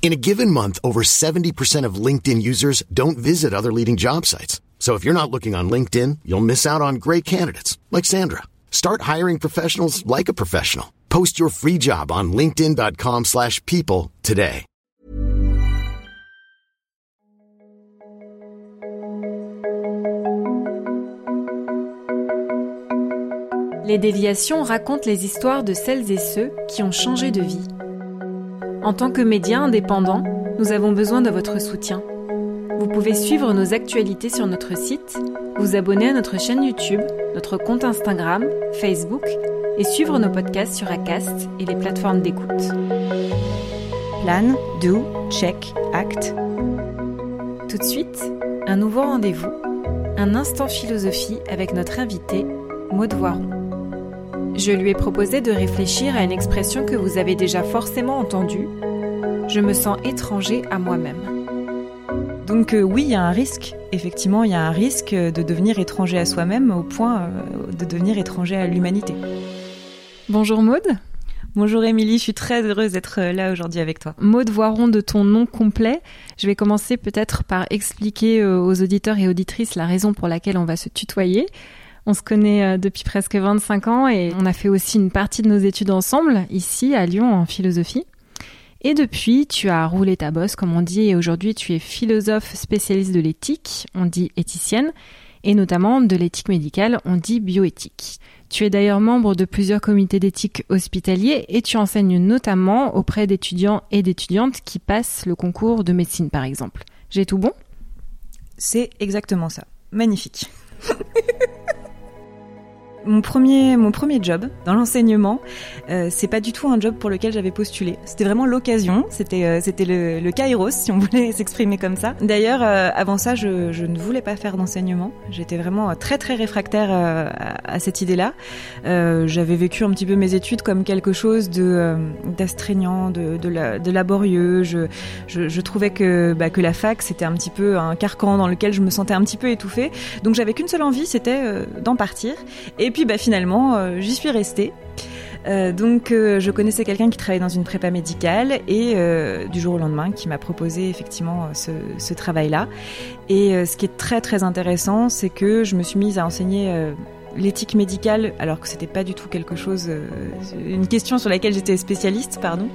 In a given month, over 70% of LinkedIn users don't visit other leading job sites. So if you're not looking on LinkedIn, you'll miss out on great candidates like Sandra. Start hiring professionals like a professional. Post your free job on linkedin.com/people slash people today. Les déviations racontent les histoires de celles et ceux qui ont changé de vie. En tant que médias indépendants, nous avons besoin de votre soutien. Vous pouvez suivre nos actualités sur notre site, vous abonner à notre chaîne YouTube, notre compte Instagram, Facebook et suivre nos podcasts sur Acast et les plateformes d'écoute. Plan, do, check, act. Tout de suite, un nouveau rendez-vous, un instant philosophie avec notre invité, Maud Voiron. Je lui ai proposé de réfléchir à une expression que vous avez déjà forcément entendue. Je me sens étranger à moi-même. Donc euh, oui, il y a un risque. Effectivement, il y a un risque de devenir étranger à soi-même au point euh, de devenir étranger à l'humanité. Bonjour Maud. Bonjour Émilie, je suis très heureuse d'être euh, là aujourd'hui avec toi. Maud Voiron de ton nom complet. Je vais commencer peut-être par expliquer aux auditeurs et auditrices la raison pour laquelle on va se tutoyer. On se connaît euh, depuis presque 25 ans et on a fait aussi une partie de nos études ensemble, ici à Lyon en philosophie. Et depuis, tu as roulé ta bosse, comme on dit, et aujourd'hui tu es philosophe spécialiste de l'éthique, on dit éthicienne, et notamment de l'éthique médicale, on dit bioéthique. Tu es d'ailleurs membre de plusieurs comités d'éthique hospitaliers et tu enseignes notamment auprès d'étudiants et d'étudiantes qui passent le concours de médecine par exemple. J'ai tout bon? C'est exactement ça. Magnifique. Mon premier, mon premier job dans l'enseignement, euh, c'est pas du tout un job pour lequel j'avais postulé. C'était vraiment l'occasion. C'était, euh, c'était le, le kairos, si on voulait s'exprimer comme ça. D'ailleurs, euh, avant ça, je, ne voulais pas faire d'enseignement. J'étais vraiment très très réfractaire euh, à, cette idée-là. Euh, j'avais vécu un petit peu mes études comme quelque chose de d'astreignant, de, de, la, de, laborieux. Je, je, trouvais que, bah, que la fac c'était un petit peu un carcan dans lequel je me sentais un petit peu étouffée. Donc j'avais qu'une seule envie, c'était d'en partir. Et bah, finalement, euh, j'y suis restée. Euh, donc euh, je connaissais quelqu'un qui travaillait dans une prépa médicale et du jour au lendemain qui m'a proposé effectivement ce, ce travail-là. Et ce qui est très très intéressant, c'est que je me suis mise à enseigner l'éthique médicale alors que c'était pas du tout quelque chose, une question sur laquelle j'étais spécialiste, pardon.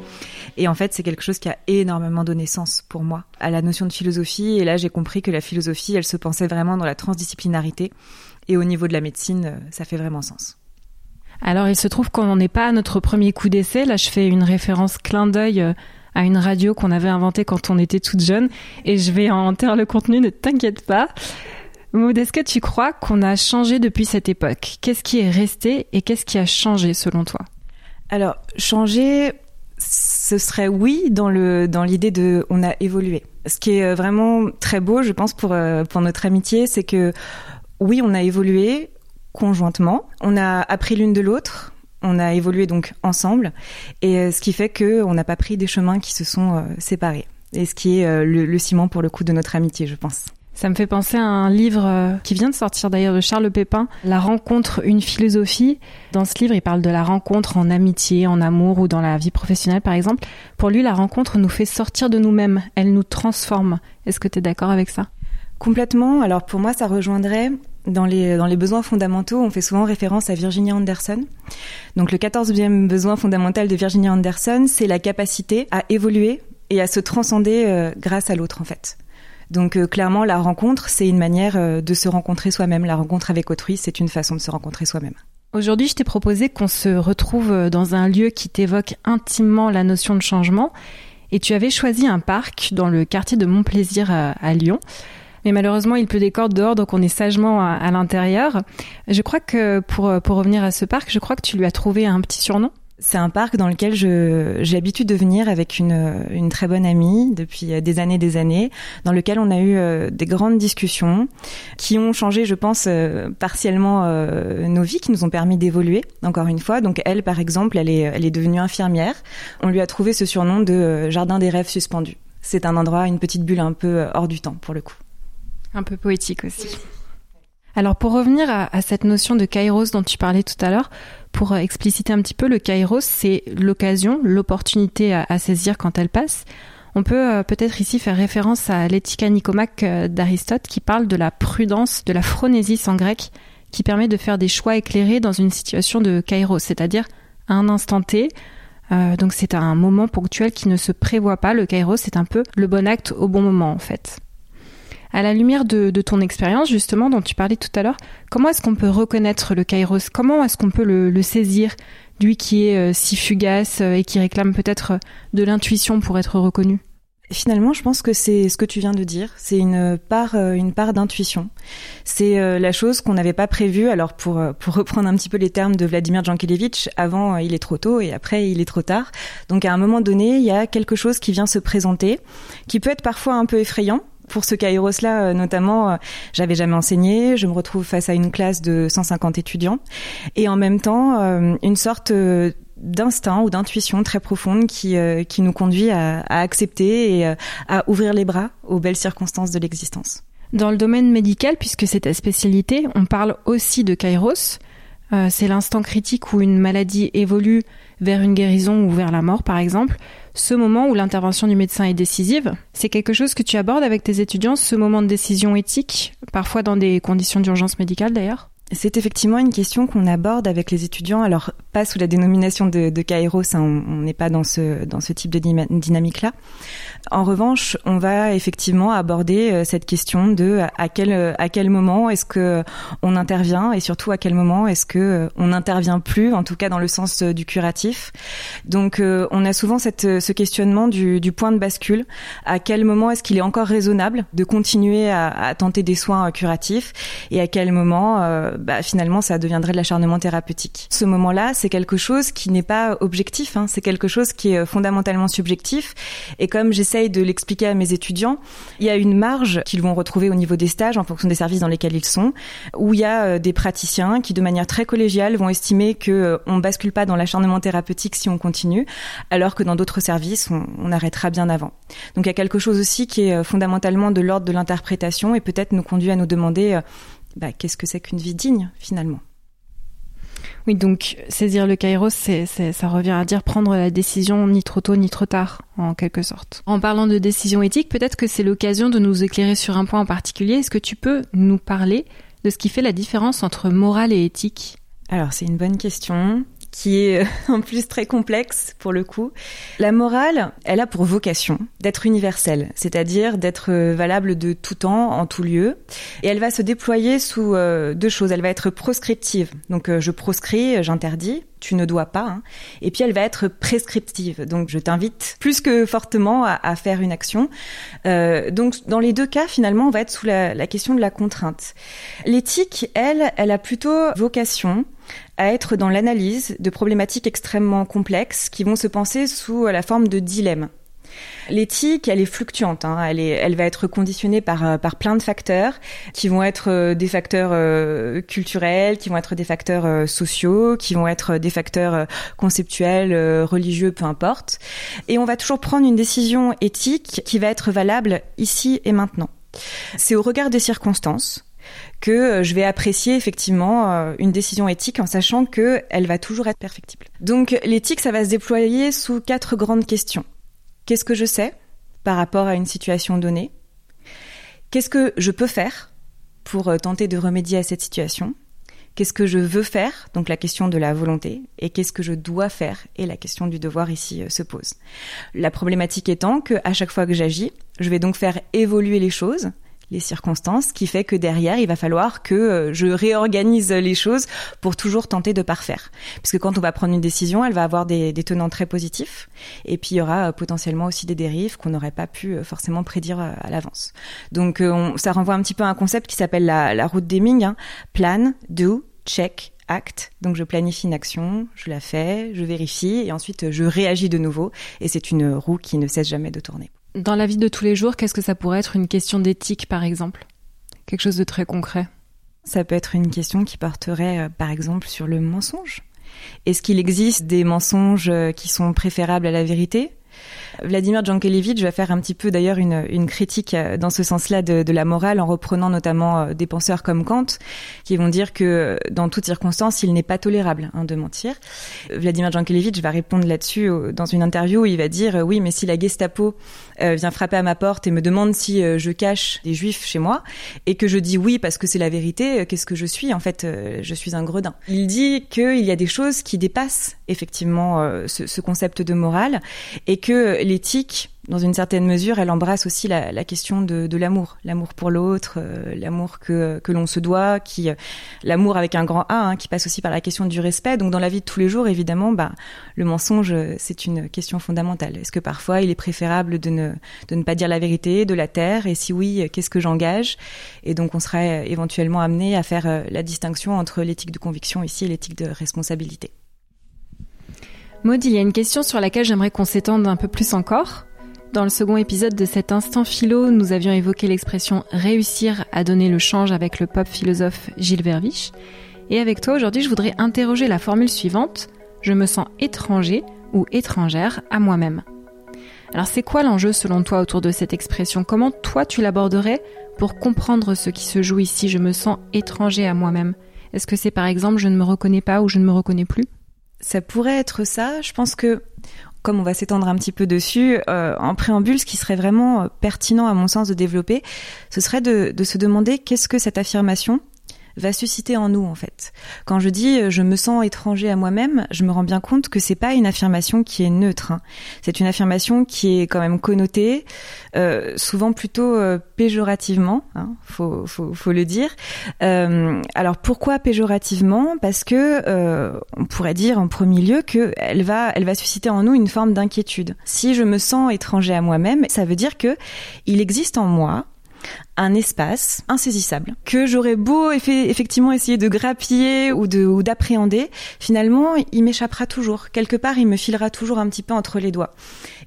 Et en fait, c'est quelque chose qui a énormément donné sens pour moi à la notion de philosophie. Et là, j'ai compris que la philosophie, elle se pensait vraiment dans la transdisciplinarité et au niveau de la médecine, euh, ça fait vraiment sens. Alors, il se trouve qu'on n'en est pas à notre premier coup d'essai. Là, je fais une référence clin d'œil euh, à une radio qu'on avait inventée quand on était toute jeune. Et je vais en taire le contenu, ne t'inquiète pas. Maud, est-ce que tu crois qu'on a changé depuis cette époque? Qu'est-ce qui est resté et qu'est-ce qui a changé selon toi? Alors, changer, ce serait oui dans le dans l'idée de on a évolué. Ce qui est vraiment très beau, je pense pour euh, pour notre amitié, c'est que oui, on a évolué conjointement, on a appris l'une de l'autre, on a évolué donc ensemble, et euh, ce qui fait que on n'a pas pris des chemins qui se sont euh, séparés. Et ce qui est euh, le, le, ciment pour le coup de notre amitié, je pense. Ça me fait penser à un livre qui vient de sortir d'ailleurs de Charles Pépin, La rencontre, une philosophie. Dans ce livre, il parle de la rencontre en amitié, en amour ou dans la vie professionnelle par exemple. Pour lui, la rencontre nous fait sortir de nous-mêmes, elle nous transforme. Est-ce que tu es d'accord avec ça? Complètement. Alors pour moi, ça rejoindrait dans les, besoins fondamentaux, on fait souvent référence à Virginia Anderson. Donc le 14e besoin fondamental de Virginia Anderson, c'est la capacité à évoluer et à se transcender euh, grâce à l'autre en fait. Donc euh, clairement, la rencontre, c'est une manière euh, de se rencontrer soi-même. La rencontre avec autrui, c'est une façon de se rencontrer soi-même. Aujourd'hui, je t'ai proposé qu'on se retrouve dans un lieu qui t'évoque intimement la notion de changement. Et tu avais choisi un parc dans le quartier de Montplaisir à Lyon. Mais malheureusement, il pleut des cordes dehors, donc on est sagement à, l'intérieur. Je crois que pour, pour revenir à ce parc, je crois que tu lui as trouvé un petit surnom. C'est un parc dans lequel j'ai l'habitude de venir avec une, une très bonne amie depuis des années des années, dans lequel on a eu euh, des grandes discussions qui ont changé, je pense, euh, partiellement euh, nos vies, qui nous ont permis d'évoluer, encore une fois. Donc elle, par exemple, elle est, elle est devenue infirmière. On lui a trouvé ce surnom de jardin des rêves suspendus. C'est un endroit, une petite bulle un peu hors du temps, pour le coup. Un peu poétique aussi. Alors pour revenir à, cette notion de kairos dont tu parlais tout à l'heure, pour expliciter un petit peu, le kairos, c'est l'occasion, l'opportunité à, saisir quand elle passe. On peut euh, peut-être ici faire référence à l'éthica nicomaque euh, d'Aristote qui parle de la prudence, de la phronésis en grec, qui permet de faire des choix éclairés dans une situation de kairos, c'est-à-dire à un instant T. Euh, donc c'est un moment ponctuel qui ne se prévoit pas. Le kairos, c'est un peu le bon acte au bon moment en fait. À la lumière de, ton expérience, justement, dont tu parlais tout à l'heure, comment est-ce qu'on peut reconnaître le kairos? Comment est-ce qu'on peut le, saisir lui qui est euh, si fugace euh, et qui réclame peut-être euh, de l'intuition pour être reconnu? Finalement, je pense que c'est ce que tu viens de dire. C'est une part, une part d'intuition. C'est la chose qu'on n'avait pas prévue. Alors, pour pour reprendre un petit peu les termes de Vladimir Jankelevitch, avant il est trop tôt et après il est trop tard. Donc, à un moment donné, il y a quelque chose qui vient se présenter, qui peut être parfois un peu effrayant, pour ce Kairos-là, euh, notamment, euh, j'avais jamais enseigné. Je me retrouve face à une classe de 150 étudiants et en même temps euh, une sorte d'instinct ou d'intuition très profonde qui, qui nous conduit à, à accepter et à ouvrir les bras aux belles circonstances de l'existence. Dans le domaine médical, puisque c'est ta spécialité, on parle aussi de Kairos. c'est l'instant critique où une maladie évolue vers une guérison ou vers la mort, par exemple ce moment où l'intervention du médecin est décisive. C'est quelque chose que tu abordes avec tes étudiants, ce moment de décision éthique, parfois dans des conditions d'urgence médicale d'ailleurs? C'est effectivement une question qu'on aborde avec les étudiants. Alors, pas sous la dénomination de, de Kairos, on n'est pas dans ce, dans ce type de dynamique-là. En revanche, on va effectivement aborder euh, cette question de à quel à quel moment est-ce que on intervient et surtout à quel moment est-ce que euh, on n'intervient plus, en tout cas dans le sens euh, du curatif. Donc, on a souvent ce questionnement du, point de bascule. À quel moment est-ce qu'il est encore raisonnable de continuer à, tenter des soins curatifs et à quel moment, bah, finalement, ça deviendrait de l'acharnement thérapeutique. Ce moment-là, c'est quelque chose qui n'est pas objectif. Hein, c'est quelque chose qui est fondamentalement subjectif. Et comme j'essaie de l'expliquer à mes étudiants, il y a une marge qu'ils vont retrouver au niveau des stages en fonction des services dans lesquels ils sont, où il y a euh, des praticiens qui, de manière très collégiale, vont estimer que euh, on bascule pas dans l'acharnement thérapeutique si on continue, alors que dans d'autres services, on, arrêtera bien avant. Donc il y a quelque chose aussi qui est euh, fondamentalement de l'ordre de l'interprétation et peut-être nous conduit à nous demander bah, qu'est-ce que c'est qu'une vie digne finalement? Oui, donc saisir le kairos, c'est, ça revient à dire prendre la décision ni trop tôt ni trop tard, en quelque sorte. En parlant de décision éthique, peut-être que c'est l'occasion de nous éclairer sur un point en particulier. Est-ce que tu peux nous parler de ce qui fait la différence entre morale et éthique? Alors c'est une bonne question qui est en plus très complexe pour le coup. La morale, elle a pour vocation d'être universelle, c'est-à-dire d'être euh, valable de tout temps, en tout lieu, et elle va se déployer sous euh, deux choses. Elle va être proscriptive, donc euh, je proscris, j'interdis, tu ne dois pas, hein. et puis elle va être prescriptive, donc je t'invite plus que fortement à, faire une action. donc dans les deux cas, finalement, on va être sous la, la question de la contrainte. L'éthique, elle, elle a plutôt vocation à être dans l'analyse de problématiques extrêmement complexes qui vont se penser sous la forme de dilemmes. L'éthique, elle est fluctuante. Hein. Elle, est, elle va être conditionnée par, euh, par plein de facteurs qui vont être euh, des facteurs euh, culturels, qui vont être des facteurs sociaux, qui vont être des facteurs conceptuels, religieux, peu importe. Et on va toujours prendre une décision éthique qui va être valable ici et maintenant. C'est au regard des circonstances que euh, je vais apprécier effectivement euh, une décision éthique en sachant que elle va toujours être perfectible. Donc l'éthique, ça va se déployer sous quatre grandes questions. Qu'est-ce que je sais par rapport à une situation donnée? Qu'est-ce que je peux faire pour euh, tenter de remédier à cette situation? Qu'est-ce que je veux faire? Donc la question de la volonté. Et qu'est-ce que je dois faire? Et la question du devoir ici se pose. La problématique étant que à chaque fois que j'agis, je vais donc faire évoluer les choses les circonstances, qui fait que derrière, il va falloir que euh, je réorganise les choses pour toujours tenter de parfaire. Puisque quand on va prendre une décision, elle va avoir des, tenants très positifs, et puis il y aura euh, potentiellement aussi des dérives qu'on n'aurait pas pu euh, forcément prédire à l'avance. Donc ça renvoie un petit peu à un concept qui s'appelle la, route d'Eming, hein. plan, do, check, acte. Donc je planifie une action, je la fais, je vérifie et ensuite je réagis de nouveau. Et c'est une roue qui ne cesse jamais de tourner. Dans la vie de tous les jours, qu'est-ce que ça pourrait être une question d'éthique par exemple? Quelque chose de très concret. Ça peut être une question qui porterait euh, par exemple sur le mensonge. Est-ce qu'il existe des mensonges euh, qui sont préférables à la vérité? Vladimir Jankelevitch va faire un petit peu d'ailleurs une, critique euh, dans ce sens-là de, la morale en reprenant notamment euh, des penseurs comme Kant qui vont dire que euh, dans toutes circonstances il n'est pas tolérable hein, de mentir. Vladimir Jankelevitch va répondre là-dessus dans une interview où il va dire oui mais si la Gestapo vient frapper à ma porte et me demande si je cache des juifs chez moi et que je dis oui parce que c'est la vérité qu'est-ce que je suis? En fait je suis un gredin. Il dit qu'il y a des choses qui dépassent effectivement ce concept de morale et que l'éthique, dans une certaine mesure, elle embrasse aussi la, question de, l'amour, l'amour pour l'autre, euh, l'amour que, l'on se doit, qui l'amour avec un grand A, hein, qui passe aussi par la question du respect. Donc dans la vie de tous les jours, évidemment, bah, le mensonge, c'est une question fondamentale. Est-ce que parfois il est préférable de ne, de ne pas dire la vérité, de la taire? Et si oui, qu'est-ce que j'engage? Et donc on serait éventuellement amené à faire euh, la distinction entre l'éthique de conviction ici et l'éthique de responsabilité. Maud, il y a une question sur laquelle j'aimerais qu'on s'étende un peu plus encore. Dans le second épisode de cet instant philo, nous avions évoqué l'expression réussir à donner le change avec le pop philosophe Gilles Verviche. Et avec toi aujourd'hui, je voudrais interroger la formule suivante. Je me sens étranger ou étrangère à moi-même. Alors c'est quoi l'enjeu selon toi autour de cette expression? Comment toi tu l'aborderais pour comprendre ce qui se joue ici Je me sens étranger à moi-même? Est-ce que c'est par exemple je ne me reconnais pas ou je ne me reconnais plus? Ça pourrait être ça. Je pense que, comme on va s'étendre un petit peu dessus, euh, en préambule, ce qui serait vraiment euh, pertinent à mon sens de développer, ce serait de, de se demander qu'est-ce que cette affirmation va susciter en nous en fait. Quand je dis euh, je me sens étranger à moi-même, je me rends bien compte que c'est pas une affirmation qui est neutre. Hein. C'est une affirmation qui est quand même connotée, euh, souvent plutôt euh, péjorativement. Hein, faut, le dire. Alors pourquoi péjorativement? Parce que on pourrait dire en premier lieu que elle va, elle va susciter en nous une forme d'inquiétude. Si je me sens étranger à moi-même, ça veut dire que il existe en moi un espace insaisissable que j'aurais beau effectivement essayer de grappiller ou de ou d'appréhender, finalement, il m'échappera toujours. Quelque part, il me filera toujours un petit peu entre les doigts.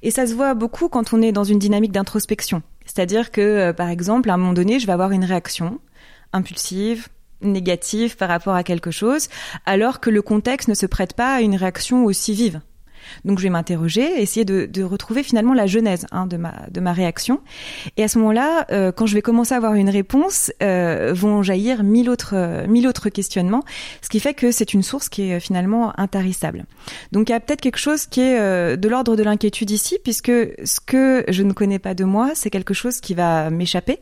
Et ça se voit beaucoup quand on est dans une dynamique d'introspection. C'est-à-dire que, euh, par exemple, à un moment donné, je vais avoir une réaction impulsive, négative par rapport à quelque chose, alors que le contexte ne se prête pas à une réaction aussi vive. Donc je vais m'interroger, essayer de, de, retrouver finalement la genèse hein, de, ma, de ma réaction. Et à ce moment-là, euh, quand je vais commencer à avoir une réponse, euh, vont jaillir mille autres, euh, mille autres questionnements, ce qui fait que c'est une source qui est finalement intarissable. Donc il y a peut-être quelque chose qui est euh, de l'ordre de l'inquiétude ici, puisque ce que je ne connais pas de moi, c'est quelque chose qui va m'échapper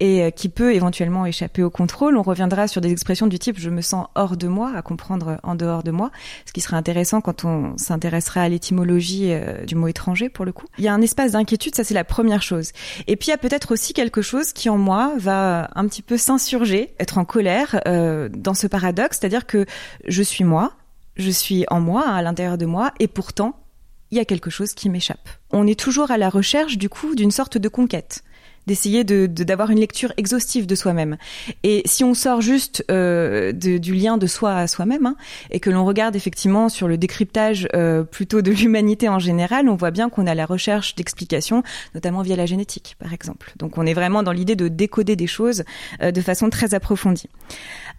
et euh, qui peut éventuellement échapper au contrôle. On reviendra sur des expressions du type je me sens hors de moi, à comprendre en dehors de moi, ce qui serait intéressant quand on s'intéressera à l'étymologie euh, du mot étranger pour le coup. Il y a un espace d'inquiétude, ça c'est la première chose. Et puis il y a peut-être aussi quelque chose qui en moi va un petit peu s'insurger, être en colère euh, dans ce paradoxe, c'est-à-dire que je suis moi, je suis en moi, à l'intérieur de moi, et pourtant il y a quelque chose qui m'échappe. On est toujours à la recherche du coup d'une sorte de conquête d'essayer de d'avoir une lecture exhaustive de soi-même. Et si on sort juste euh, du lien de soi à soi-même hein, et que l'on regarde effectivement sur le décryptage euh, plutôt de l'humanité en général, on voit bien qu'on a la recherche d'explications, notamment via la génétique, par exemple. Donc on est vraiment dans l'idée de décoder des choses euh, de façon très approfondie.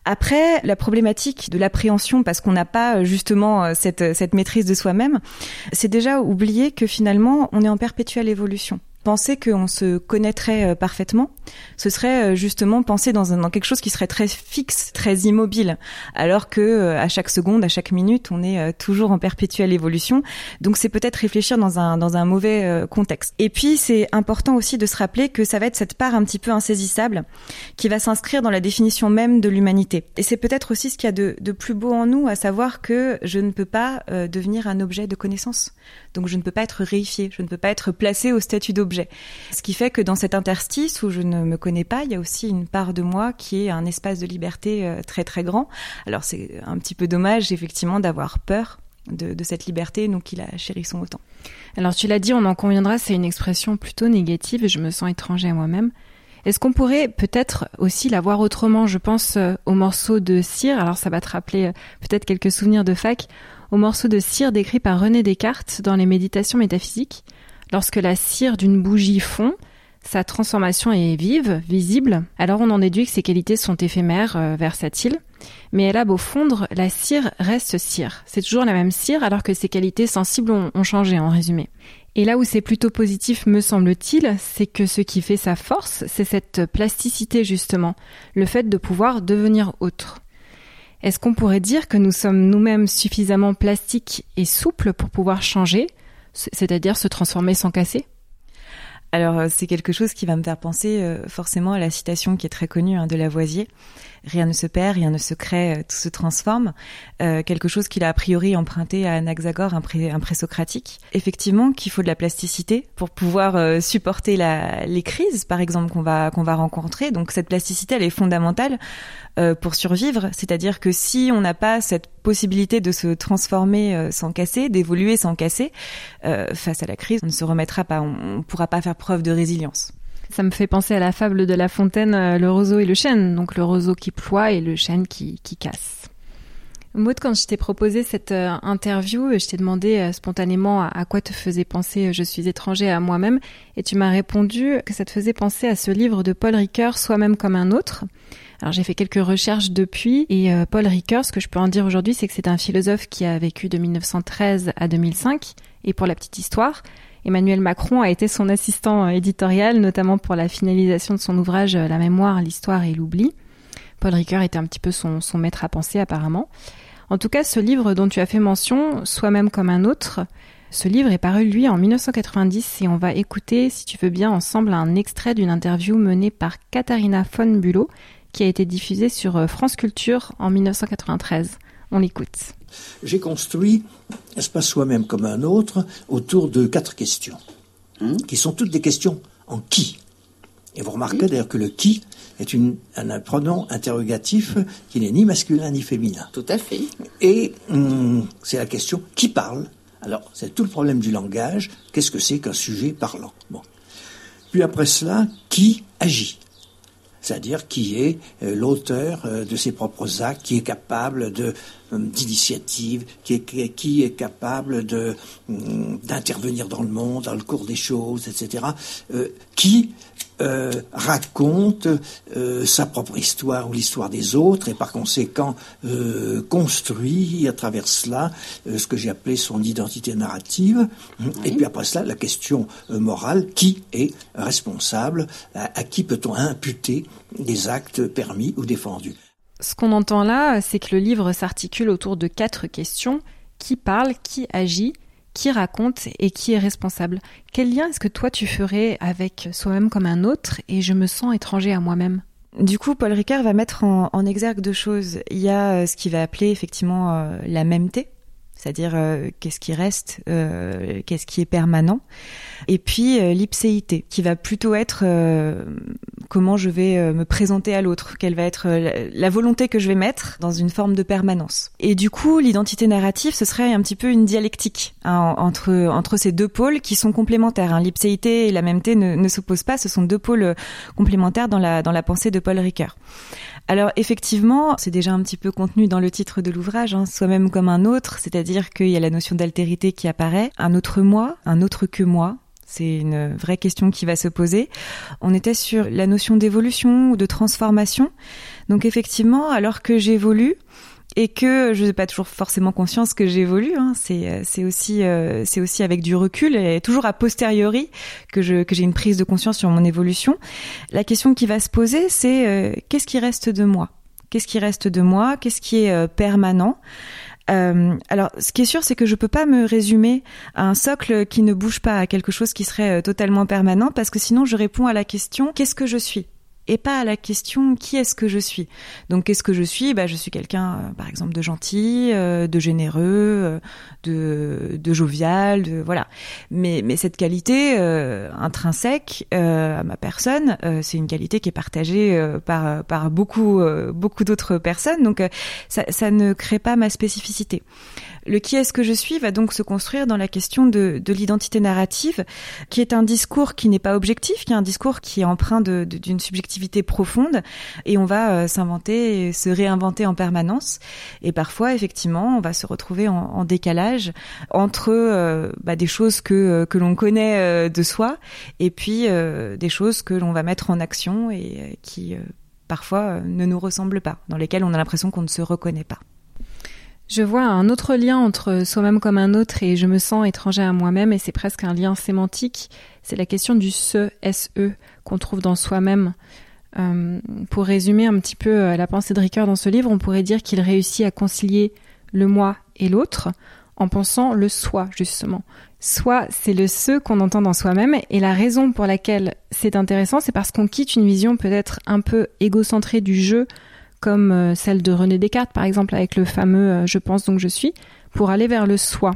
Après, la problématique de l'appréhension, parce qu'on n'a pas justement euh, cette, cette maîtrise de soi-même, c'est déjà oublier que finalement, on est en perpétuelle évolution penser qu'on se connaîtrait euh, parfaitement, ce serait euh, justement penser dans, quelque chose qui serait très fixe, très immobile, alors que euh, à chaque seconde, à chaque minute, on est toujours en perpétuelle évolution. Donc c'est peut-être réfléchir dans un dans un mauvais contexte. Et puis c'est important aussi de se rappeler que ça va être cette part un petit peu insaisissable qui va s'inscrire dans la définition même de l'humanité. Et c'est peut-être aussi ce qu'il y a de, de, plus beau en nous, à savoir que je ne peux pas devenir un objet de connaissance. Donc je ne peux pas être réifié, je ne peux pas être placé au statut d'objet. Ce qui fait que dans cet interstice où je ne me connais pas, il y a aussi une part de moi qui est un espace de liberté euh, très très grand. Alors c'est un petit peu dommage effectivement d'avoir peur de, cette liberté, nous qui la chérissons autant. Alors tu l'as dit, on en conviendra, c'est une expression plutôt négative et je me sens étranger à moi-même. Est-ce qu'on pourrait peut-être aussi la voir autrement? Je pense euh, au morceau de cire, alors ça va te rappeler euh, peut-être quelques souvenirs de fac, au morceau de cire décrit par René Descartes dans les méditations métaphysiques. Lorsque la cire d'une bougie fond, sa transformation est vive, visible, alors on en déduit que ses qualités sont éphémères, euh, versatiles. Mais elle a beau fondre, la cire reste cire. C'est toujours la même cire alors que ses qualités sensibles ont, ont changé en résumé. Et là où c'est plutôt positif, me semble-t-il, c'est que ce qui fait sa force, c'est cette plasticité justement, le fait de pouvoir devenir autre. Est-ce qu'on pourrait dire que nous sommes nous-mêmes suffisamment plastiques et souples pour pouvoir changer, c'est-à-dire se transformer sans casser? Alors euh, c'est quelque chose qui va me faire penser euh, forcément à la citation qui est très connue hein, de Lavoisier. Rien ne se perd, rien ne se crée, euh, tout se transforme. quelque chose qu'il a a priori emprunté à Anaxagore, un, pré, un présocratique. Effectivement, qu'il faut de la plasticité pour pouvoir supporter la, les crises, par exemple, qu'on va qu'on va rencontrer. Donc cette plasticité, elle est fondamentale euh, pour survivre. C'est-à-dire que si on n'a pas cette possibilité de se transformer euh, sans casser, d'évoluer sans casser, euh, face à la crise, on ne se remettra pas, on ne pourra pas faire de résilience. Ça me fait penser à la fable de La Fontaine, le roseau et le chêne. Donc le roseau qui ploie et le chêne qui, qui casse. Maud, quand je t'ai proposé cette interview, je t'ai demandé spontanément à, quoi te faisait penser Je suis étranger à moi-même, et tu m'as répondu que ça te faisait penser à ce livre de Paul Ricoeur, Soi-même comme un autre. Alors j'ai fait quelques recherches depuis et euh, Paul Ricoeur, ce que je peux en dire aujourd'hui, c'est que c'est un philosophe qui a vécu de 1913 à 2005. Et pour la petite histoire, Emmanuel Macron a été son assistant éditorial, notamment pour la finalisation de son ouvrage euh, La mémoire, l'histoire et l'oubli. Paul Ricoeur était un petit peu son, maître à penser apparemment. En tout cas, ce livre dont tu as fait mention, Soi-même comme un autre, ce livre est paru, lui, en 1990 et on va écouter, si tu veux bien, ensemble un extrait d'une interview menée par Katharina von Bülow, qui a été diffusé sur euh, France Culture en 1993. On l'écoute. J'ai construit Espace soi-même comme un autre autour de quatre questions, hein qui sont toutes des questions en qui. Et vous remarquez d'ailleurs que le qui est une, un pronom interrogatif qui n'est ni masculin ni féminin. Tout à fait. Et hum, c'est la question qui parle? Alors, c'est tout le problème du langage. Qu'est-ce que c'est qu'un sujet parlant? Bon. Puis après cela, qui agit? C'est-à-dire qui est euh, l'auteur euh, de ses propres actes, qui est capable euh, d'initiative, qui est, capable d'intervenir dans le monde, dans le cours des choses, etc. qui euh, raconte euh, sa propre histoire ou l'histoire des autres et par conséquent euh, construit à travers cela ce que j'ai appelé son identité narrative. Et puis après cela, la question morale, qui est responsable, à, qui peut-on imputer des actes permis ou défendus? Ce qu'on entend là, c'est que le livre s'articule autour de quatre questions. Qui parle, qui agit, qui raconte et qui est responsable. Quel lien est-ce que toi tu ferais avec soi-même comme un autre et je me sens étranger à moi-même? Du coup, Paul Ricard va mettre en, exergue deux choses. Il y a euh, ce qu'il va appeler effectivement euh, la mêmeté, c'est-à-dire euh, qu'est-ce qui reste, euh, qu'est-ce qui est permanent, et puis euh, l'ipséité, qui va plutôt être comment je vais me présenter à l'autre, quelle va être la volonté que je vais mettre dans une forme de permanence. Et du coup, l'identité narrative, ce serait un petit peu une dialectique hein, entre entre ces deux pôles qui sont complémentaires. Hein. L'ipséité et la mêmeté ne, ne s'opposent pas, ce sont deux pôles complémentaires dans la dans la pensée de Paul Ricoeur. Alors effectivement, c'est déjà un petit peu contenu dans le titre de l'ouvrage, hein, soi-même comme un autre, c'est-à-dire qu'il y a la notion d'altérité qui apparaît, un autre moi, un autre que moi. C'est une vraie question qui va se poser. On était sur la notion d'évolution ou de transformation. Donc effectivement, alors que j'évolue, et que je n'ai pas toujours forcément conscience que j'évolue. Hein. C'est euh, c'est aussi euh, c'est aussi avec du recul et toujours a posteriori que j'ai une prise de conscience sur mon évolution. La question qui va se poser, c'est euh, qu'est-ce qui reste de moi? Qu'est-ce qui reste de moi? Qu'est-ce qui est permanent? Alors, ce qui est sûr, c'est que je peux pas me résumer à un socle qui ne bouge pas, à quelque chose qui serait totalement permanent, parce que sinon, je réponds à la question qu'est-ce que je suis? Et pas à la question qui est-ce que je suis? Donc qu'est-ce que je suis? Bah, Je suis quelqu'un, euh, par exemple, de gentil, euh, de généreux, euh, de, jovial, de, voilà. Mais, mais cette qualité intrinsèque à ma personne, c'est une qualité qui est partagée par, par beaucoup, beaucoup d'autres personnes. Donc ça, ça ne crée pas ma spécificité. Le qui est-ce que je suis va donc se construire dans la question de, de l'identité narrative, qui est un discours qui n'est pas objectif, qui est un discours qui est empreint d'une subjectivité profonde, et on va euh, s'inventer, se réinventer en permanence. Et parfois, effectivement, on va se retrouver en, décalage entre euh, bah, des choses que, euh, que l'on connaît de soi, et puis des choses que l'on va mettre en action et qui parfois ne nous ressemblent pas, dans lesquelles on a l'impression qu'on ne se reconnaît pas. Je vois un autre lien entre soi-même comme un autre et je me sens étranger à moi-même et c'est presque un lien sémantique. C'est la question du se, SE, qu'on trouve dans soi-même. Euh, pour résumer un petit peu euh, la pensée de Ricoeur dans ce livre, on pourrait dire qu'il réussit à concilier le moi et l'autre en pensant le soi, justement. Soi, c'est le ce qu'on entend dans soi-même et la raison pour laquelle c'est intéressant, c'est parce qu'on quitte une vision peut-être un peu égocentrée du jeu comme euh, celle de René Descartes par exemple avec le fameux je pense donc je suis, pour aller vers le soi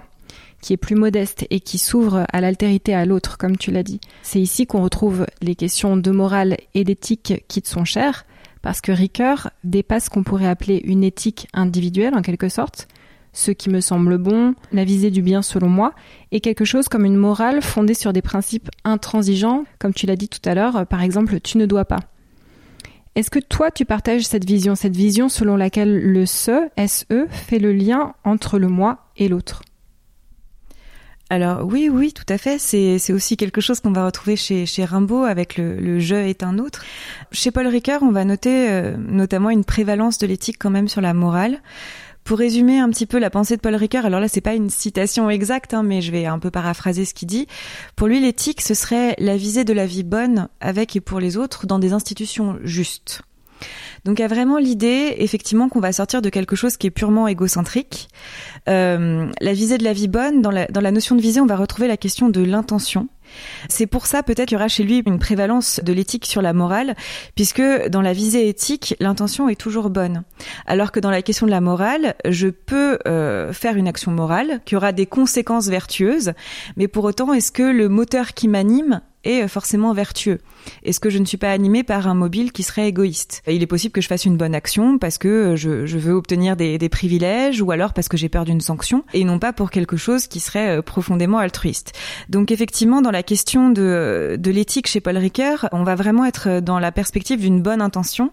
qui est plus modeste et qui s'ouvre à l'altérité à l'autre, comme tu l'as dit. C'est ici qu'on retrouve les questions de morale et d'éthique qui te sont chères, parce que Ricoeur dépasse ce qu'on pourrait appeler une éthique individuelle en quelque sorte, ce qui me semble bon, la visée du bien selon moi, et quelque chose comme une morale fondée sur des principes intransigeants, comme tu l'as dit tout à l'heure, par exemple tu ne dois pas. Est-ce que toi, tu partages cette vision, cette vision selon laquelle le SE, SE, fait le lien entre le moi et l'autre alors oui, oui, tout à fait. C'est aussi quelque chose qu'on va retrouver chez, chez Rimbaud avec le, le je est un autre. Chez Paul Ricoeur, on va noter euh, notamment une prévalence de l'éthique quand même sur la morale. Pour résumer un petit peu la pensée de Paul Ricoeur, alors là c'est pas une citation exacte, hein, mais je vais un peu paraphraser ce qu'il dit. Pour lui, l'éthique, ce serait la visée de la vie bonne avec et pour les autres dans des institutions justes. Donc il y a vraiment l'idée, effectivement, qu'on va sortir de quelque chose qui est purement égocentrique. Euh, la visée de la vie bonne, dans la, dans la notion de visée, on va retrouver la question de l'intention. C'est pour ça peut-être qu'il y aura chez lui une prévalence de l'éthique sur la morale, puisque dans la visée éthique, l'intention est toujours bonne. Alors que dans la question de la morale, je peux euh, faire une action morale qui aura des conséquences vertueuses, mais pour autant, est-ce que le moteur qui m'anime est forcément vertueux? Est-ce que je ne suis pas animée par un mobile qui serait égoïste? Il est possible que je fasse une bonne action parce que je, je veux obtenir des, des, privilèges ou alors parce que j'ai peur d'une sanction et non pas pour quelque chose qui serait euh, profondément altruiste. Donc effectivement, dans la question de, de l'éthique chez Paul Ricoeur, on va vraiment être dans la perspective d'une bonne intention.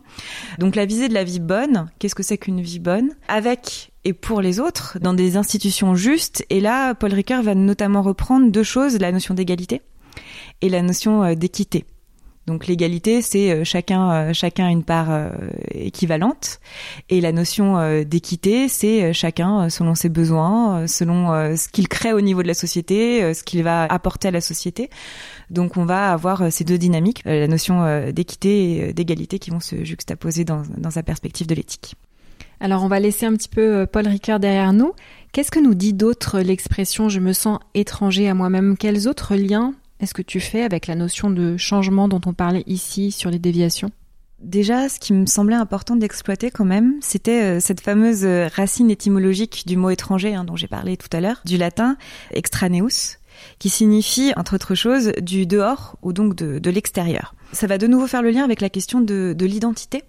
Donc la visée de la vie bonne, qu'est-ce que c'est qu'une vie bonne? Avec et pour les autres, dans des institutions justes. Et là, Paul Ricoeur va notamment reprendre deux choses, la notion d'égalité et la notion euh, d'équité. Donc l'égalité, c'est euh, chacun euh, chacun une part équivalente, et la notion d'équité, c'est chacun selon ses besoins, selon ce qu'il crée au niveau de la société, ce qu'il va apporter à la société. Donc on va avoir ces deux dynamiques, la notion d'équité et d'égalité qui vont se juxtaposer dans, dans sa perspective de l'éthique. Alors on va laisser un petit peu Paul Ricard derrière nous. Qu'est-ce que nous dit d'autre l'expression je me sens étranger à moi-même Quels autres liens est-ce que tu fais avec la notion de changement dont on parlait ici sur les déviations? Déjà, ce qui me semblait important d'exploiter quand même, c'était euh, cette fameuse euh, racine étymologique du mot étranger hein, dont j'ai parlé tout à l'heure, du latin extraneus, qui signifie, entre autres choses, du dehors ou donc de, l'extérieur. Ça va de nouveau faire le lien avec la question de l'identité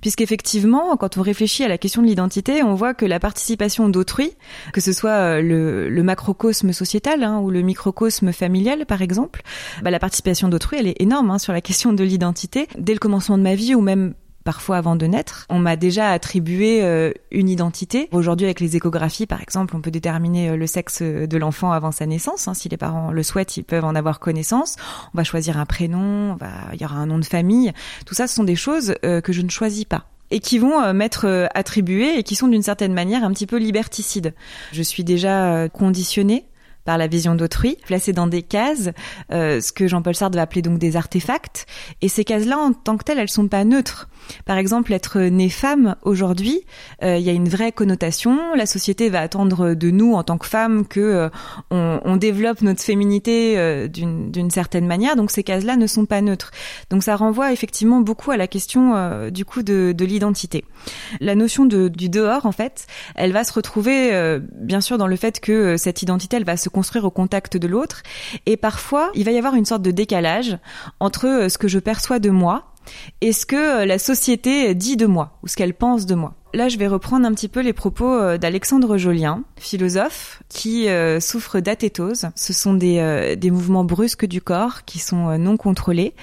puisqu'effectivement, quand on réfléchit à la question de l'identité, on voit que la participation d'autrui, que ce soit euh, le, macrocosme sociétal hein, ou le microcosme familial, par exemple, bah, la participation d'autrui, elle est énorme hein, sur la question de l'identité. Dès le commencement de ma vie ou même parfois avant de naître. On m'a déjà attribué euh, une identité. Aujourd'hui, avec les échographies, par exemple, on peut déterminer euh, le sexe de l'enfant avant sa naissance. Hein. Si les parents le souhaitent, ils peuvent en avoir connaissance. On va choisir un prénom, on va... il y aura un nom de famille. Tout ça, ce sont des choses euh, que je ne choisis pas et qui vont m'être attribuées et qui sont d'une certaine manière un petit peu liberticides. Je suis déjà conditionnée par la vision d'autrui, placés dans des cases, euh, ce que Jean-Paul Sartre va appeler donc des artefacts. Et ces cases-là, en tant que telles, elles sont pas neutres. Par exemple, être née femme aujourd'hui, euh, il y a une vraie connotation. La société va attendre de nous en tant que femmes que euh, on, on, développe notre féminité euh, d'une certaine manière. Donc ces cases-là ne sont pas neutres. Donc ça renvoie effectivement beaucoup à la question euh, du coup de, de l'identité. La notion de, du dehors, en fait, elle va se retrouver bien sûr dans le fait que cette identité, elle va se construire au contact de l'autre. Et parfois, il va y avoir une sorte de décalage entre ce que je perçois de moi et ce que la société dit de moi ou ce qu'elle pense de moi. Là, je vais reprendre un petit peu les propos euh, d'Alexandre Jolien, philosophe, qui euh, souffre d'athétose. Ce sont des, euh, des mouvements brusques du corps qui sont non contrôlés.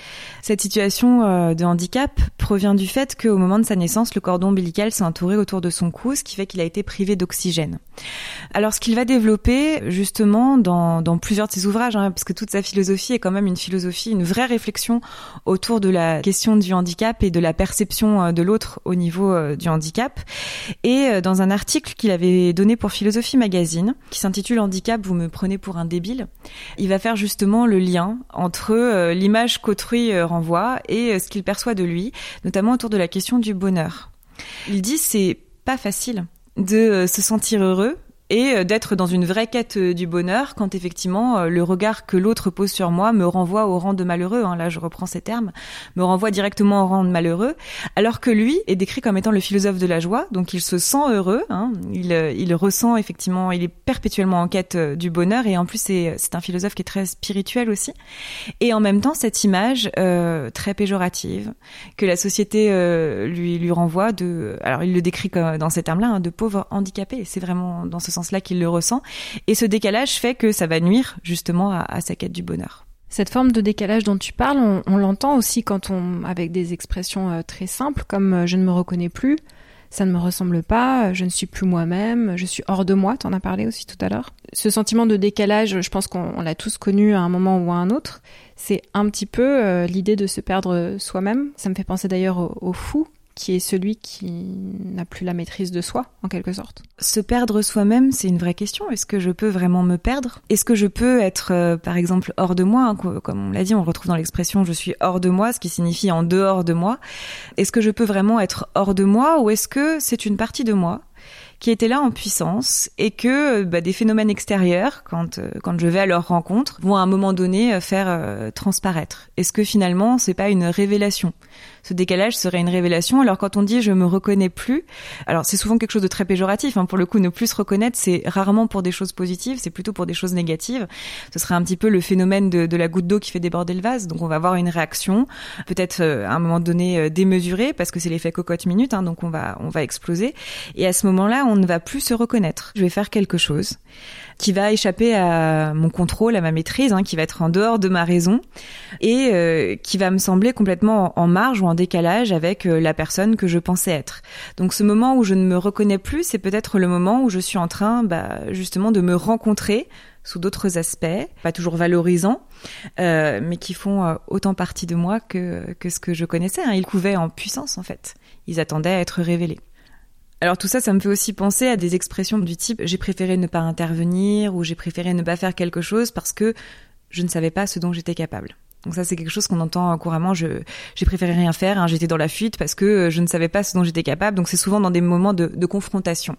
Cette situation de handicap provient du fait qu'au moment de sa naissance, le cordon ombilical s'est entouré autour de son cou, ce qui fait qu'il a été privé d'oxygène. Alors, ce qu'il va développer justement dans, dans plusieurs de ses ouvrages, hein, parce que toute sa philosophie est quand même une philosophie, une vraie réflexion autour de la question du handicap et de la perception de l'autre au niveau du handicap. Et euh, dans un article qu'il avait donné pour Philosophie Magazine, qui s'intitule Handicap, vous me prenez pour un débile, il va faire justement le lien entre euh, l'image qu'autrui euh, renvoie et ce qu'il perçoit de lui, notamment autour de la question du bonheur. Il dit c'est pas facile de se sentir heureux et euh, d'être dans une vraie quête euh, du bonheur quand effectivement euh, le regard que l'autre pose sur moi me renvoie au rang de malheureux, hein, là je reprends ces termes, me renvoie directement au rang de malheureux, alors que lui est décrit comme étant le philosophe de la joie, donc il se sent heureux, hein, il, ressent effectivement, il est perpétuellement en quête du bonheur et en plus c'est, un philosophe qui est très spirituel aussi, et en même temps cette image très péjorative que la société lui, lui renvoie de, alors il le décrit comme, dans ces termes-là, hein, de pauvre handicapé, c'est vraiment dans ce sens là qu'il le ressent. Et ce décalage fait que ça va nuire justement à, sa quête du bonheur. Cette forme de décalage dont tu parles, on, l'entend aussi quand on, avec des expressions euh, très simples comme euh, je ne me reconnais plus, ça ne me ressemble pas, euh, je ne suis plus moi-même, je suis hors de moi, tu en as parlé aussi tout à l'heure. Ce sentiment de décalage, je pense qu'on l'a tous connu à un moment ou à un autre, c'est un petit peu l'idée de se perdre soi-même. Ça me fait penser d'ailleurs au fou qui est celui qui n'a plus la maîtrise de soi, en quelque sorte. Se perdre soi-même, c'est une vraie question. Est-ce que je peux vraiment me perdre? Est-ce que je peux être, euh, par exemple, hors de moi Comme on l'a dit, on retrouve dans l'expression je suis hors de moi, ce qui signifie en dehors de moi. Est-ce que je peux vraiment être hors de moi ou est-ce que c'est une partie de moi qui était là en puissance et que bah, des phénomènes extérieurs, quand euh, quand je vais à leur rencontre, vont à un moment donné euh, faire euh, transparaître? Est-ce que finalement c'est pas une révélation? Ce décalage serait une révélation. Alors quand on dit je me reconnais plus, alors c'est souvent quelque chose de très péjoratif. Hein. Pour le coup, ne plus se reconnaître, c'est rarement pour des choses positives, c'est plutôt pour des choses négatives. Ce serait un petit peu le phénomène de, de la goutte d'eau qui fait déborder le vase. Donc on va avoir une réaction, peut-être à un moment donné démesurée, parce que c'est l'effet cocotte minute. Hein, donc on va on va exploser. Et à ce moment-là, on ne va plus se reconnaître. Je vais faire quelque chose qui va échapper à mon contrôle, à ma maîtrise, hein, qui va être en dehors de ma raison et euh, qui va me sembler complètement en marge ou en décalage avec euh, la personne que je pensais être. Donc ce moment où je ne me reconnais plus, c'est peut-être le moment où je suis en train bah, justement de me rencontrer sous d'autres aspects, pas toujours valorisants, euh, mais qui font autant partie de moi que, que ce que je connaissais. Hein. Ils couvaient en puissance en fait. Ils attendaient à être révélés. Alors tout ça, ça me fait aussi penser à des expressions du type j'ai préféré ne pas intervenir ou j'ai préféré ne pas faire quelque chose parce que je ne savais pas ce dont j'étais capable. Donc ça, c'est quelque chose qu'on entend couramment. Je, j'ai préféré rien faire. Hein, j'étais dans la fuite parce que euh, je ne savais pas ce dont j'étais capable. Donc c'est souvent dans des moments de, de confrontation.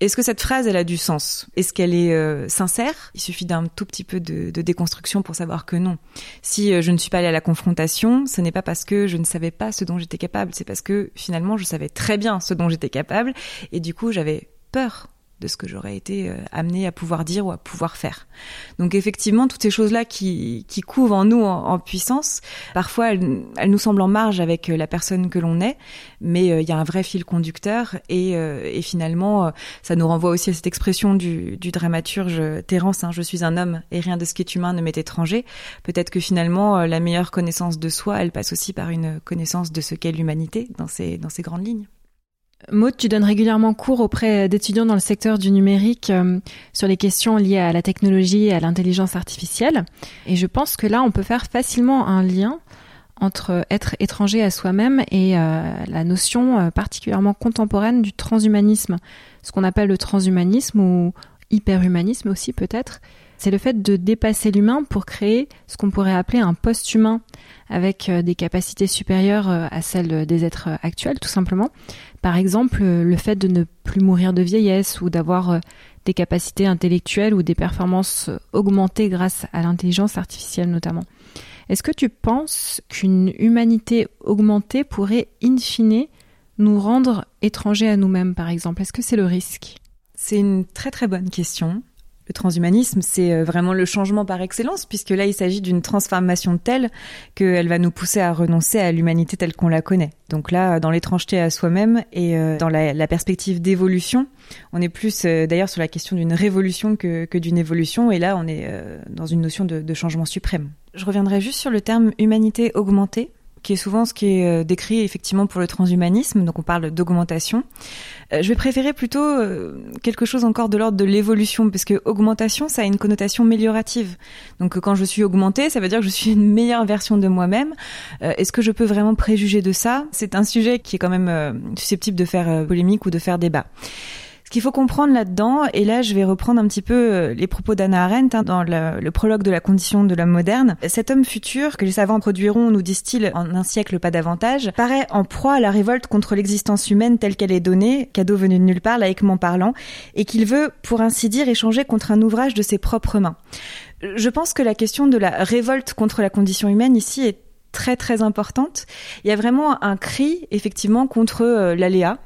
Est-ce que cette phrase, elle a du sens? Est-ce qu'elle est, euh, sincère? Il suffit d'un tout petit peu de, de, déconstruction pour savoir que non. Si euh, je ne suis pas allée à la confrontation, ce n'est pas parce que je ne savais pas ce dont j'étais capable. C'est parce que finalement, je savais très bien ce dont j'étais capable et du coup, j'avais peur de ce que j'aurais été euh, amené à pouvoir dire ou à pouvoir faire. Donc effectivement, toutes ces choses-là qui, qui couvent en nous en, puissance, parfois elles, nous semblent en marge avec euh, la personne que l'on est, mais euh, il y a un vrai fil conducteur et, et finalement, ça nous renvoie aussi à cette expression du, du dramaturge Terence, hein, je suis un homme et rien de ce qui est humain ne m'est étranger. Peut-être que finalement, la meilleure connaissance de soi, elle passe aussi par une connaissance de ce qu'est l'humanité dans dans ces grandes lignes. Maud, tu donnes régulièrement cours auprès d'étudiants dans le secteur du numérique euh, sur les questions liées à la technologie et à l'intelligence artificielle. Et je pense que là, on peut faire facilement un lien entre être étranger à soi-même et euh, la notion euh, particulièrement contemporaine du transhumanisme, ce qu'on appelle le transhumanisme ou hyperhumanisme aussi peut-être. c'est le fait de dépasser l'humain pour créer ce qu'on pourrait appeler un post-humain avec des capacités supérieures à celles des êtres actuels, tout simplement. Par exemple, euh, le fait de ne plus mourir de vieillesse ou d'avoir des capacités intellectuelles ou des performances augmentées grâce à l'intelligence artificielle notamment. Est-ce que tu penses qu'une humanité augmentée pourrait, in fine, nous rendre étrangers à nous-mêmes, par exemple? Est-ce que c'est le risque? C'est une très très bonne question. Le transhumanisme, c'est euh, vraiment le changement par excellence, puisque là, il s'agit d'une transformation telle qu'elle va nous pousser à renoncer à l'humanité telle qu'on la connaît. Donc là, dans l'étrangeté à soi-même et euh, dans la, perspective d'évolution, on est plus euh, d'ailleurs sur la question d'une révolution que, d'une évolution, et là, on est dans une notion de changement suprême. Je reviendrai juste sur le terme humanité augmentée qui est souvent ce qui est euh, décrit effectivement pour le transhumanisme, donc on parle d'augmentation. Euh, je vais préférer plutôt euh, quelque chose encore de l'ordre de l'évolution, parce que augmentation, ça a une connotation améliorative. Donc quand je suis augmentée, ça veut dire que je suis une meilleure version de moi-même. Est-ce que je peux vraiment préjuger de ça? C'est un sujet qui est quand même susceptible de faire polémique ou de faire débat. Ce qu'il faut comprendre là-dedans, et là je vais reprendre un petit peu euh, les propos d'Anna Arendt hein, dans le, prologue de la condition de l'homme moderne, cet homme futur que les savants produiront, nous disent-ils, en un siècle pas davantage, paraît en proie à la révolte contre l'existence humaine telle qu'elle est donnée, cadeau venu de nulle part, laïquement parlant, et qu'il veut, pour ainsi dire, échanger contre un ouvrage de ses propres mains. Je pense que la question de la révolte contre la condition humaine ici est très très importante. Il y a vraiment un cri effectivement contre euh, l'aléa,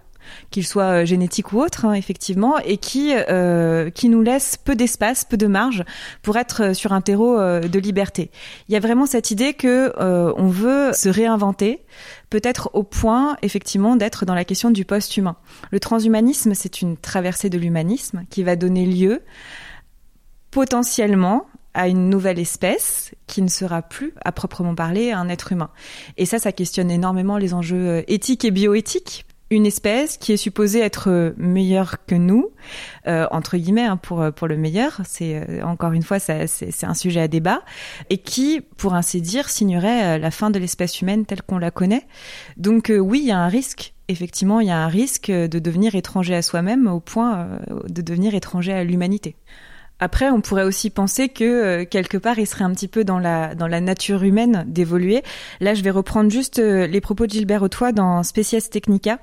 qu'il soit euh, génétique ou autre, hein, effectivement, et qui euh, nous laisse peu d'espace, peu de marge pour être euh, sur un terreau de liberté. Il y a vraiment cette idée que veut se réinventer, peut-être au point effectivement d'être dans la question du post-humain. Le transhumanisme, c'est une traversée de l'humanisme qui va donner lieu potentiellement à une nouvelle espèce qui ne sera plus, à proprement parler, un être humain. Et ça, ça questionne énormément les enjeux éthiques et bioéthiques, une espèce qui est supposée être meilleure que nous, euh, entre guillemets, hein, pour, pour le meilleur, c'est euh, encore une fois, c'est un sujet à débat, et qui, pour ainsi dire, signerait euh, la fin de l'espèce humaine telle qu'on la connaît. Donc oui, il y a un risque, effectivement, il y a un risque de devenir étranger à soi-même au point de devenir étranger à l'humanité. Après, on pourrait aussi penser que euh, quelque part, il serait un petit peu dans la dans la nature humaine d'évoluer. Là, je vais reprendre juste euh, les propos de Gilbert Autois dans Species Technica,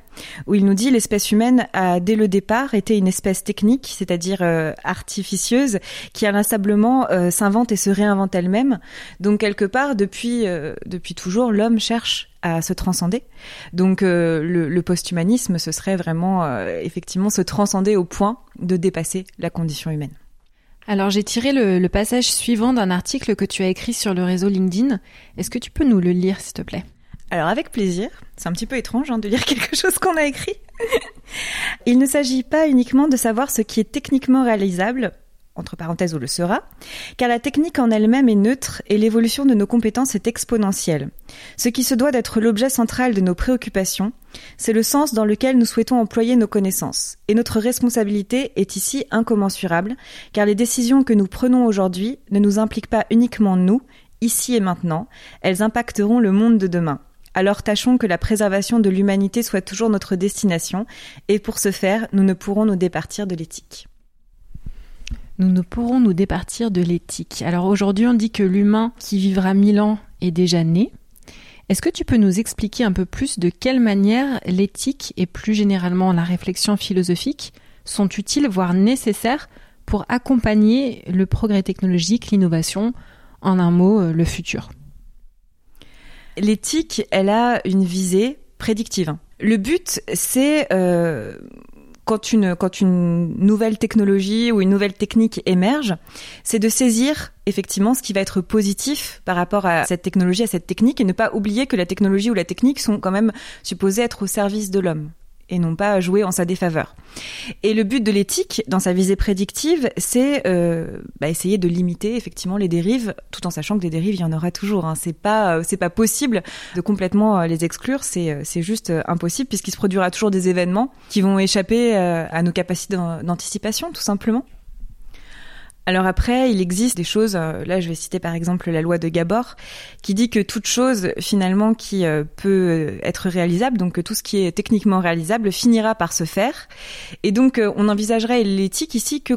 où il nous dit l'espèce humaine a dès le départ été une espèce technique, c'est-à-dire euh, artificieuse, qui inlassablement s'invente et se réinvente elle-même. Donc quelque part, depuis depuis toujours, l'homme cherche à se transcender. Donc le, le post-humanisme, ce serait vraiment effectivement se transcender au point de dépasser la condition humaine. Alors j'ai tiré le, passage suivant d'un article que tu as écrit sur le réseau LinkedIn. Est-ce que tu peux nous le lire, s'il te plaît? Alors avec plaisir. C'est un petit peu étrange hein, de lire quelque chose qu'on a écrit. Il ne s'agit pas uniquement de savoir ce qui est techniquement réalisable, entre parenthèses ou le sera, car la technique en elle-même est neutre et l'évolution de nos compétences est exponentielle. Ce qui se doit d'être l'objet central de nos préoccupations, c'est le sens dans lequel nous souhaitons employer nos connaissances. Et notre responsabilité est ici incommensurable, car les décisions que nous prenons aujourd'hui ne nous impliquent pas uniquement nous, ici et maintenant, elles impacteront le monde de demain. Alors tâchons que la préservation de l'humanité soit toujours notre destination, et pour ce faire, nous ne pourrons nous départir de l'éthique nous ne pourrons nous départir de l'éthique. Alors aujourd'hui, on dit que l'humain qui vivra mille ans est déjà né. Est-ce que tu peux nous expliquer un peu plus de quelle manière l'éthique et plus généralement la réflexion philosophique sont utiles, voire nécessaires, pour accompagner le progrès technologique, l'innovation, en un mot, euh, le futur? L'éthique, elle a une visée prédictive. Le but, c'est euh, quand une, nouvelle technologie ou une nouvelle technique émerge, c'est de saisir effectivement ce qui va être positif par rapport à cette technologie, à cette technique, et ne pas oublier que la technologie ou la technique sont quand même supposées être au service de l'homme et non pas jouer en sa défaveur. Et le but de l'éthique, dans sa visée prédictive, c'est euh, bah, essayer de limiter effectivement les dérives, tout en sachant que des dérives, il y en aura toujours. Hein. C'est pas, euh, c'est pas possible de complètement euh, les exclure. C'est, c'est juste impossible puisqu'il se produira toujours des événements qui vont échapper à nos capacités d'anticipation, tout simplement. Alors après, il existe des choses, euh, là je vais citer par exemple la loi de Gabor, qui dit que toute chose finalement qui euh, peut être réalisable, donc tout ce qui est techniquement réalisable finira par se faire. Et donc euh, on envisagerait l'éthique ici que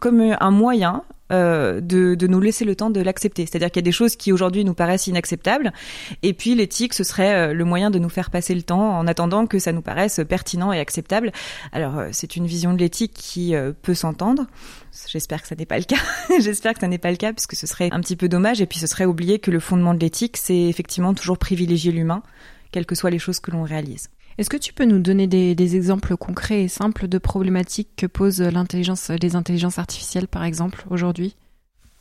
comme un moyen euh, de, de, nous laisser le temps de l'accepter. C'est-à-dire qu'il y a des choses qui aujourd'hui nous paraissent inacceptables, et puis l'éthique, ce serait euh, le moyen de nous faire passer le temps en attendant que ça nous paraisse pertinent et acceptable. Alors euh, c'est une vision de l'éthique qui peut s'entendre. J'espère que ça n'est pas le cas. J'espère que ça n'est pas le cas, puisque ce serait un petit peu dommage, et puis ce serait oublier que le fondement de l'éthique, c'est effectivement toujours privilégier l'humain, quelles que soient les choses que l'on réalise. Est-ce que tu peux nous donner des, exemples concrets et simples de problématiques que posent l'intelligence, les intelligences artificielles, par exemple, aujourd'hui?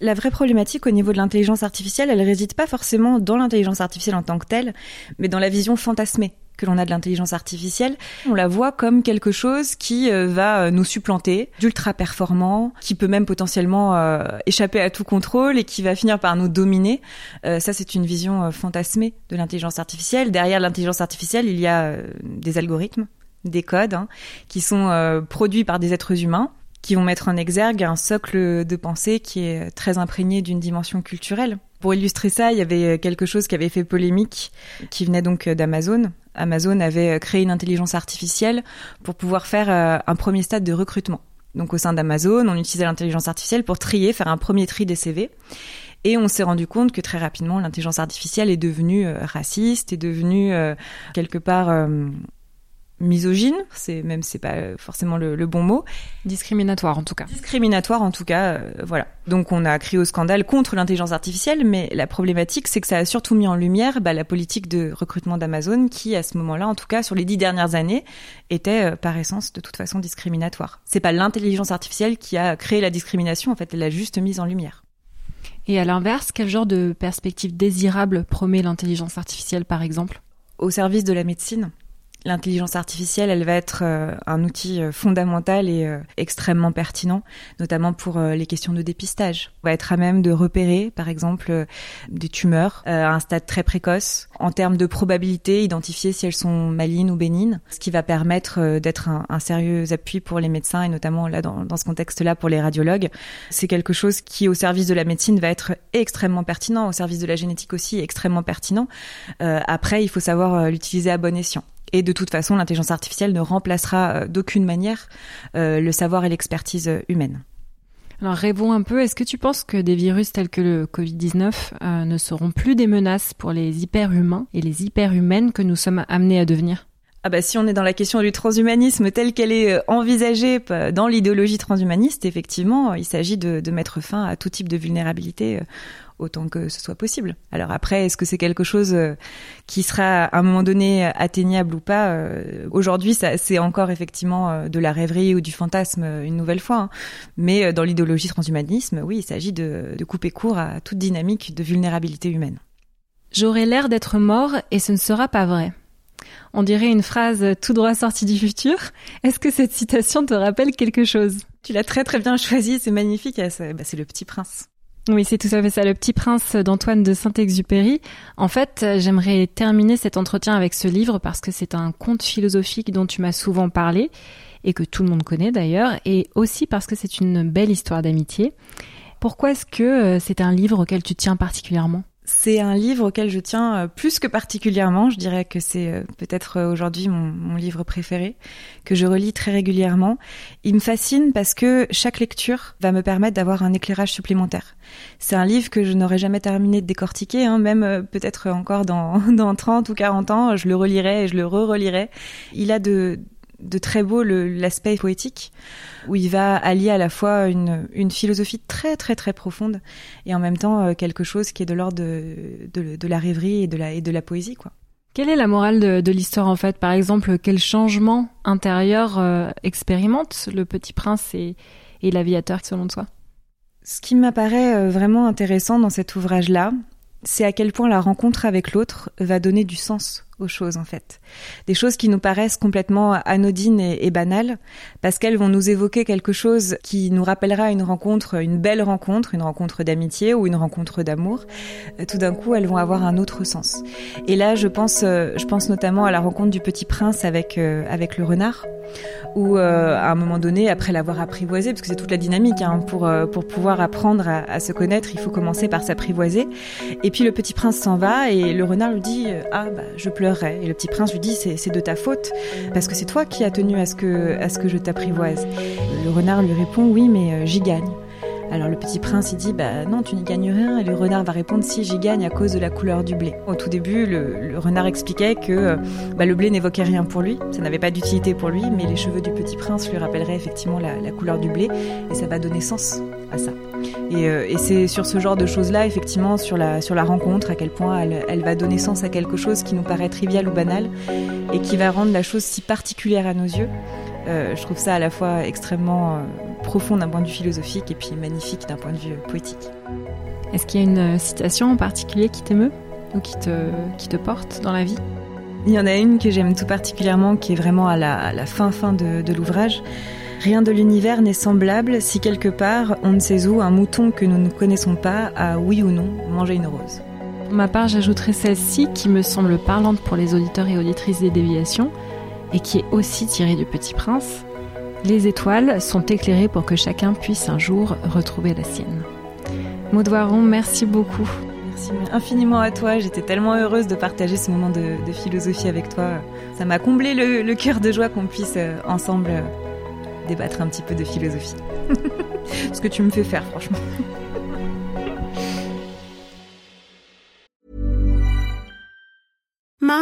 La vraie problématique au niveau de l'intelligence artificielle, elle réside pas forcément dans l'intelligence artificielle en tant que telle, mais dans la vision fantasmée que l'on a de l'intelligence artificielle, on la voit comme quelque chose qui euh, va euh, nous supplanter, d'ultra performant, qui peut même potentiellement euh, échapper à tout contrôle et qui va finir par nous dominer. ça, c'est une vision fantasmée de l'intelligence artificielle. Derrière l'intelligence artificielle, il y a des algorithmes, des codes hein, qui sont produits par des êtres humains qui vont mettre en exergue un socle de pensée qui est très imprégné d'une dimension culturelle. Pour illustrer ça, il y avait quelque chose qui avait fait polémique, qui venait donc d'Amazon. Amazon avait créé une intelligence artificielle pour pouvoir faire euh, un premier stade de recrutement. Donc au sein d'Amazon, on utilisait l'intelligence artificielle pour trier, faire un premier tri des CV. Et on s'est rendu compte que très rapidement, l'intelligence artificielle est devenue euh, raciste, est devenue euh, quelque part misogyne, c'est même c'est pas forcément le, bon mot, discriminatoire en tout cas. Discriminatoire en tout cas, euh, voilà. Donc on a crié au scandale contre l'intelligence artificielle, mais la problématique c'est que ça a surtout mis en lumière bah, la politique de recrutement d'Amazon qui à ce moment-là, en tout cas sur les dix dernières années, était euh, par essence de toute façon discriminatoire. C'est pas l'intelligence artificielle qui a créé la discrimination, en fait, elle l'a juste mise en lumière. Et à l'inverse, quel genre de perspective désirable promet l'intelligence artificielle par exemple? Au service de la médecine L'intelligence artificielle, elle va être euh, un outil euh, fondamental et euh, extrêmement pertinent, notamment pour les questions de dépistage. On va être à même de repérer, par exemple, des tumeurs à un stade très précoce, en termes de probabilité, identifier si elles sont malignes ou bénignes, ce qui va permettre d'être un, sérieux appui pour les médecins et notamment là dans, dans ce contexte-là pour les radiologues. C'est quelque chose qui, au service de la médecine, va être extrêmement pertinent, au service de la génétique aussi extrêmement pertinent. après, il faut savoir l'utiliser à bon escient. Et de toute façon, l'intelligence artificielle ne remplacera euh, d'aucune manière euh, le savoir et l'expertise euh, humaine. Alors rêvons un peu, est-ce que tu penses que des virus tels que le Covid-19 ne seront plus des menaces pour les hyper-humains et les hyper-humaines que nous sommes amenés à devenir? Ah bah si on est dans la question du transhumanisme telle qu'elle est envisagée dans l'idéologie transhumaniste, effectivement, il s'agit de, de, mettre fin à tout type de vulnérabilité autant que ce soit possible. Alors après, est-ce que c'est quelque chose euh, qui sera à un moment donné atteignable ou pas euh, Aujourd'hui, c'est encore effectivement euh, de la rêverie ou du fantasme une nouvelle fois. Hein. Mais dans l'idéologie transhumanisme, oui, il s'agit de, de couper court à toute dynamique de vulnérabilité humaine. J'aurai l'air d'être mort et ce ne sera pas vrai. On dirait une phrase tout droit sortie du futur. Est-ce que cette citation te rappelle quelque chose? Tu l'as très très bien choisie, c'est magnifique. Bah, c'est le petit prince. Oui, c'est tout à fait ça, le petit prince d'Antoine de Saint-Exupéry. En fait, j'aimerais terminer cet entretien avec ce livre parce que c'est un conte philosophique dont tu m'as souvent parlé et que tout le monde connaît d'ailleurs, et aussi parce que c'est une belle histoire d'amitié. Pourquoi est-ce que euh, c'est un livre auquel tu tiens particulièrement? C'est un livre auquel je tiens euh, plus que particulièrement. Je dirais que c'est euh, peut-être euh, aujourd'hui mon, livre préféré, que je relis très régulièrement. Il me fascine parce que chaque lecture va me permettre d'avoir un éclairage supplémentaire. C'est un livre que je n'aurais jamais terminé de décortiquer, hein, même peut-être encore dans, dans 30 ou 40 ans, je le relirai et je le re-relirai. Il a de, de très beau l'aspect poétique, où il va allier à la fois une, une, philosophie très très très profonde et en même temps euh, quelque chose qui est de l'ordre de, de, de, la rêverie et de la, et de la poésie. quoi. Quelle est la morale de, de l'histoire en fait? Par exemple, quel changement intérieur euh, expérimente le petit prince et, et l'aviateur selon toi? Ce qui m'apparaît euh, vraiment intéressant dans cet ouvrage-là, c'est à quel point la rencontre avec l'autre va donner du sens aux choses en fait. Des choses qui nous paraissent complètement anodines et, banales parce qu'elles vont nous évoquer quelque chose qui nous rappellera une rencontre, une belle rencontre, une rencontre d'amitié ou une rencontre d'amour. Euh, tout d'un coup, elles vont avoir un autre sens. Et là, je pense, euh, je pense notamment à la rencontre du petit prince avec euh, avec le renard où à un moment donné, après l'avoir apprivoisé, parce que c'est toute la dynamique, hein, pour, pour pouvoir apprendre à, se connaître, il faut commencer par s'apprivoiser. Et puis le petit prince s'en va et le renard lui dit Ah, bah, je pleure et le petit prince lui dit c'est de ta faute, parce que c'est toi qui as tenu à ce que, je t'apprivoise. Le renard lui répond oui, mais euh, j'y gagne. Alors le petit prince il dit bah non tu n'y gagnes rien et le renard va répondre si j'y gagne à cause de la couleur du blé. Au tout début le, renard expliquait que bah, le blé n'évoquait rien pour lui, ça n'avait pas d'utilité pour lui, mais les cheveux du petit prince lui rappelleraient effectivement la couleur du blé et ça va donner sens à ça. Et, euh, et c'est sur ce genre de choses-là, effectivement, sur la, sur la rencontre, à quel point elle, elle, va donner sens à quelque chose qui nous paraît trivial ou banal et qui va rendre la chose si particulière à nos yeux. Euh, je trouve ça à la fois extrêmement euh, profond d'un point de vue philosophique et puis magnifique d'un point de vue poétique. Est-ce qu'il y a une citation en particulier qui t'émeut ou qui te, qui te porte dans la vie? Il y en a une que j'aime tout particulièrement, qui est vraiment à la, à la fin fin de, de l'ouvrage. Rien de l'univers n'est semblable si quelque part, on ne sait où, un mouton que nous ne connaissons pas a, oui ou non, mangé une rose. Pour ma part, j'ajouterai celle-ci qui me semble parlante pour les auditeurs et auditrices des déviations et qui est aussi tirée du Petit Prince. Les étoiles sont éclairées pour que chacun puisse un jour retrouver la sienne. Maud merci beaucoup. Merci infiniment à toi. J'étais tellement heureuse de partager ce moment de, philosophie avec toi. Ça m'a comblé le, le cœur de joie qu'on puisse euh, ensemble euh, débattre un petit peu de philosophie. Ce que tu me fais faire, franchement.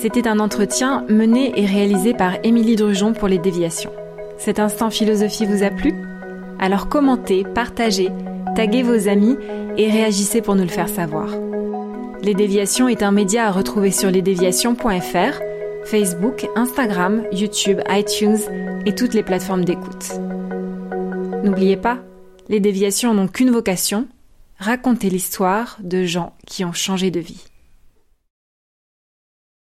C'était un entretien mené et réalisé par Émilie Drujon pour les déviations. Cet instant philosophie vous a plu? Alors commentez, partagez, taguez vos amis et réagissez pour nous le faire savoir. Les déviations est un média à retrouver sur lesdéviations.fr, Facebook, Instagram, YouTube, iTunes et toutes les plateformes d'écoute. N'oubliez pas, les déviations n'ont qu'une vocation, raconter l'histoire de gens qui ont changé de vie.